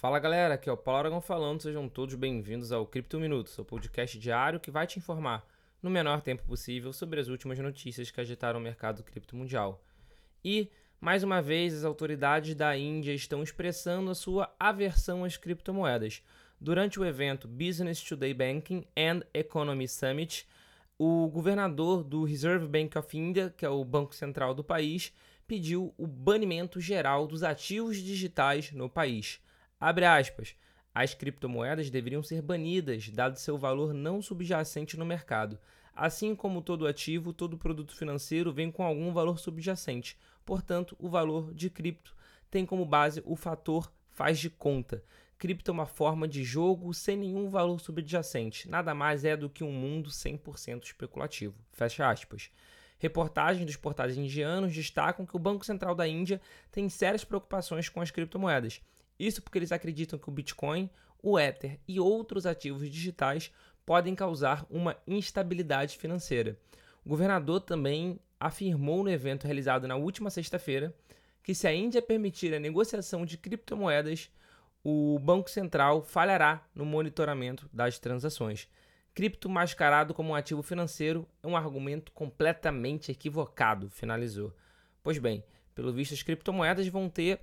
Fala galera, aqui é o Paulo Aragão falando, sejam todos bem-vindos ao Cripto Minuto, seu podcast diário que vai te informar no menor tempo possível sobre as últimas notícias que agitaram o mercado cripto mundial. E, mais uma vez, as autoridades da Índia estão expressando a sua aversão às criptomoedas. Durante o evento Business Today Banking and Economy Summit, o governador do Reserve Bank of India, que é o banco central do país, pediu o banimento geral dos ativos digitais no país. Abre aspas. As criptomoedas deveriam ser banidas, dado seu valor não subjacente no mercado. Assim como todo ativo, todo produto financeiro vem com algum valor subjacente. Portanto, o valor de cripto tem como base o fator faz de conta. Cripto é uma forma de jogo sem nenhum valor subjacente. Nada mais é do que um mundo 100% especulativo. Fecha aspas. Reportagens dos portais indianos destacam que o Banco Central da Índia tem sérias preocupações com as criptomoedas isso porque eles acreditam que o Bitcoin, o Ether e outros ativos digitais podem causar uma instabilidade financeira. O governador também afirmou no evento realizado na última sexta-feira que se a Índia permitir a negociação de criptomoedas, o Banco Central falhará no monitoramento das transações. Cripto mascarado como um ativo financeiro é um argumento completamente equivocado, finalizou. Pois bem, pelo visto, as criptomoedas vão ter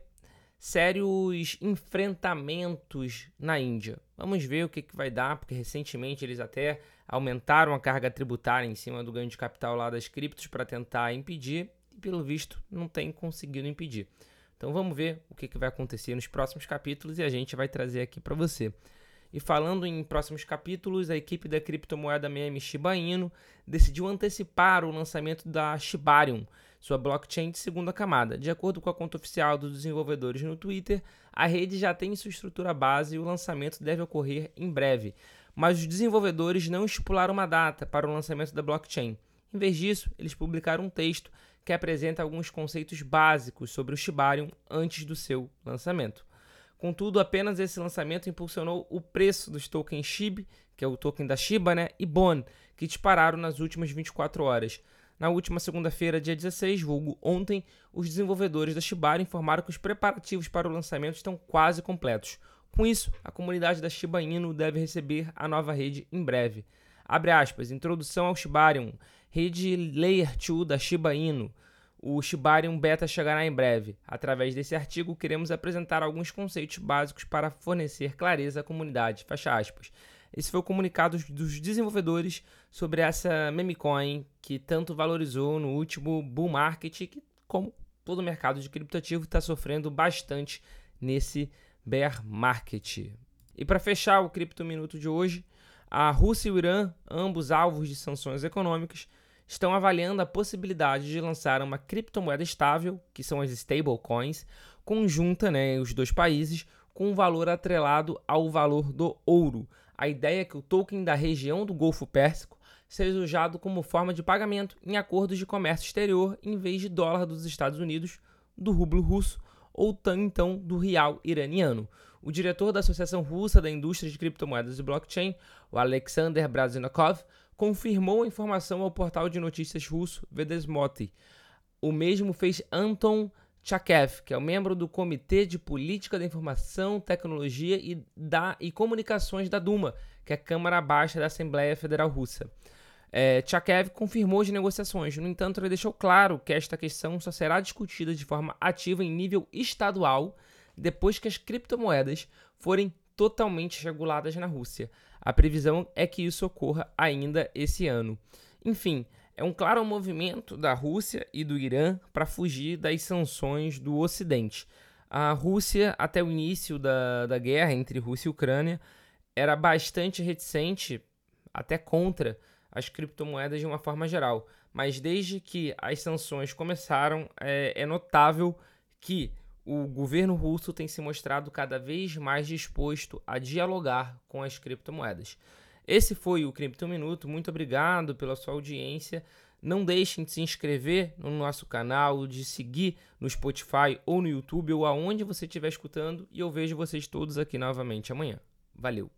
sérios enfrentamentos na Índia. Vamos ver o que, que vai dar, porque recentemente eles até aumentaram a carga tributária em cima do ganho de capital lá das criptos para tentar impedir, e pelo visto não tem conseguido impedir. Então vamos ver o que, que vai acontecer nos próximos capítulos e a gente vai trazer aqui para você. E falando em próximos capítulos, a equipe da criptomoeda meme Shiba Inu decidiu antecipar o lançamento da Shibarium, sua blockchain de segunda camada. De acordo com a conta oficial dos desenvolvedores no Twitter, a rede já tem sua estrutura base e o lançamento deve ocorrer em breve. Mas os desenvolvedores não estipularam uma data para o lançamento da blockchain. Em vez disso, eles publicaram um texto que apresenta alguns conceitos básicos sobre o Shibarium antes do seu lançamento. Contudo, apenas esse lançamento impulsionou o preço dos tokens SHIB, que é o token da Shiba, né, e BON, que dispararam nas últimas 24 horas. Na última segunda-feira, dia 16, vulgo ontem, os desenvolvedores da Shiba informaram que os preparativos para o lançamento estão quase completos. Com isso, a comunidade da Shiba Inu deve receber a nova rede em breve. Abre aspas, introdução ao Shibarium, rede Layer 2 da Shiba Inu. O Shibarium Beta chegará em breve. Através desse artigo, queremos apresentar alguns conceitos básicos para fornecer clareza à comunidade. Fecha aspas. Esse foi o comunicado dos desenvolvedores sobre essa meme coin que tanto valorizou no último bull market, que, como todo mercado de criptoativo, está sofrendo bastante nesse bear market. E para fechar o Cripto Minuto de hoje, a Rússia e o Irã, ambos alvos de sanções econômicas, estão avaliando a possibilidade de lançar uma criptomoeda estável, que são as stablecoins, conjunta, né, os dois países, com um valor atrelado ao valor do ouro. A ideia é que o token da região do Golfo Pérsico seja usado como forma de pagamento em acordos de comércio exterior em vez de dólar dos Estados Unidos, do rublo russo ou então do real iraniano. O diretor da Associação Russa da Indústria de Criptomoedas e Blockchain, o Alexander Brazinakov, confirmou a informação ao portal de notícias russo Vedesmoty. O mesmo fez Anton Chakev, que é o membro do Comitê de Política da Informação, Tecnologia e, da, e Comunicações da Duma, que é a Câmara Baixa da Assembleia Federal Russa. É, Chakev confirmou as negociações, no entanto, ele deixou claro que esta questão só será discutida de forma ativa em nível estadual depois que as criptomoedas forem totalmente reguladas na Rússia. A previsão é que isso ocorra ainda esse ano. Enfim, é um claro movimento da Rússia e do Irã para fugir das sanções do Ocidente. A Rússia, até o início da, da guerra entre Rússia e Ucrânia, era bastante reticente, até contra, as criptomoedas de uma forma geral. Mas desde que as sanções começaram, é, é notável que o governo russo tem se mostrado cada vez mais disposto a dialogar com as criptomoedas. Esse foi o Cripto Minuto. Muito obrigado pela sua audiência. Não deixem de se inscrever no nosso canal, de seguir no Spotify ou no YouTube ou aonde você estiver escutando. E eu vejo vocês todos aqui novamente amanhã. Valeu!